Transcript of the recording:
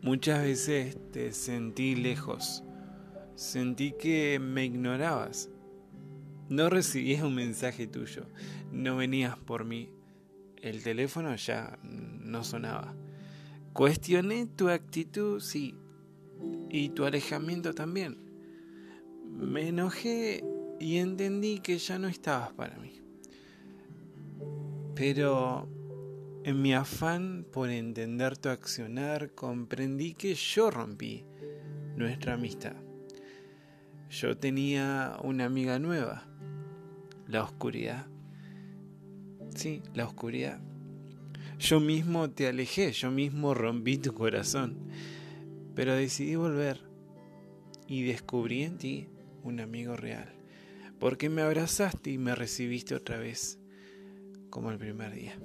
Muchas veces te sentí lejos, sentí que me ignorabas. No recibías un mensaje tuyo, no venías por mí. El teléfono ya no sonaba. Cuestioné tu actitud, sí, y tu alejamiento también. Me enojé y entendí que ya no estabas para mí. Pero en mi afán por entender tu accionar, comprendí que yo rompí nuestra amistad. Yo tenía una amiga nueva, la oscuridad. Sí, la oscuridad. Yo mismo te alejé, yo mismo rompí tu corazón, pero decidí volver y descubrí en ti un amigo real, porque me abrazaste y me recibiste otra vez como el primer día.